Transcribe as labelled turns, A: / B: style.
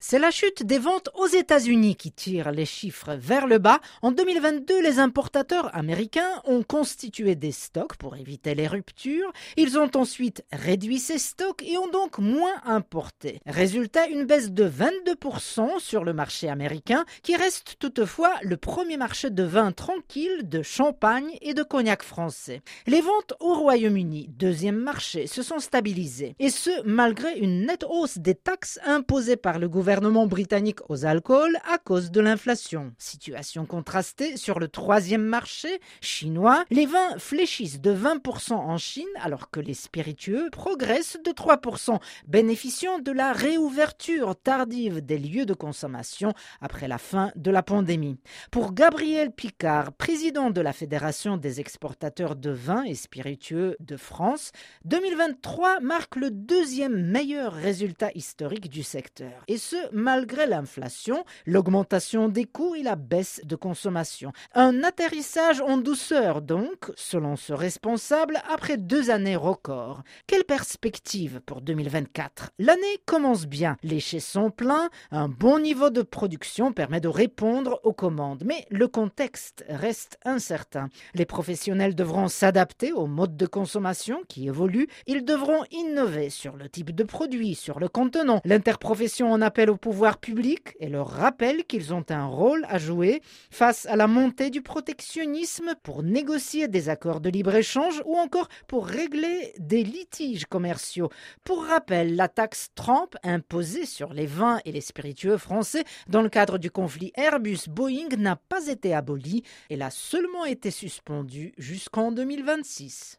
A: C'est la chute des ventes aux États-Unis qui tire les chiffres vers le bas. En 2022, les importateurs américains ont constitué des stocks pour éviter les ruptures. Ils ont ensuite réduit ces stocks et ont donc moins importé. Résultat, une baisse de 22% sur le marché américain qui reste toutefois le premier marché de vin tranquille de champagne et de cognac français. Les ventes au Royaume-Uni, deuxième marché, se sont stabilisées et ce malgré une nette hausse des taxes imposées par le gouvernement gouvernement britannique aux alcools à cause de l'inflation. Situation contrastée sur le troisième marché chinois, les vins fléchissent de 20% en Chine alors que les spiritueux progressent de 3%, bénéficiant de la réouverture tardive des lieux de consommation après la fin de la pandémie. Pour Gabriel Picard, président de la Fédération des exportateurs de vins et spiritueux de France, 2023 marque le deuxième meilleur résultat historique du secteur. Et ce, malgré l'inflation, l'augmentation des coûts et la baisse de consommation. Un atterrissage en douceur donc, selon ce responsable, après deux années records. Quelle perspective pour 2024 L'année commence bien, les chais sont pleins, un bon niveau de production permet de répondre aux commandes, mais le contexte reste incertain. Les professionnels devront s'adapter au mode de consommation qui évolue, ils devront innover sur le type de produit, sur le contenant. L'interprofession en appelle au pouvoir public et leur rappelle qu'ils ont un rôle à jouer face à la montée du protectionnisme pour négocier des accords de libre-échange ou encore pour régler des litiges commerciaux. Pour rappel, la taxe Trump imposée sur les vins et les spiritueux français dans le cadre du conflit Airbus-Boeing n'a pas été abolie, elle a seulement été suspendue jusqu'en 2026.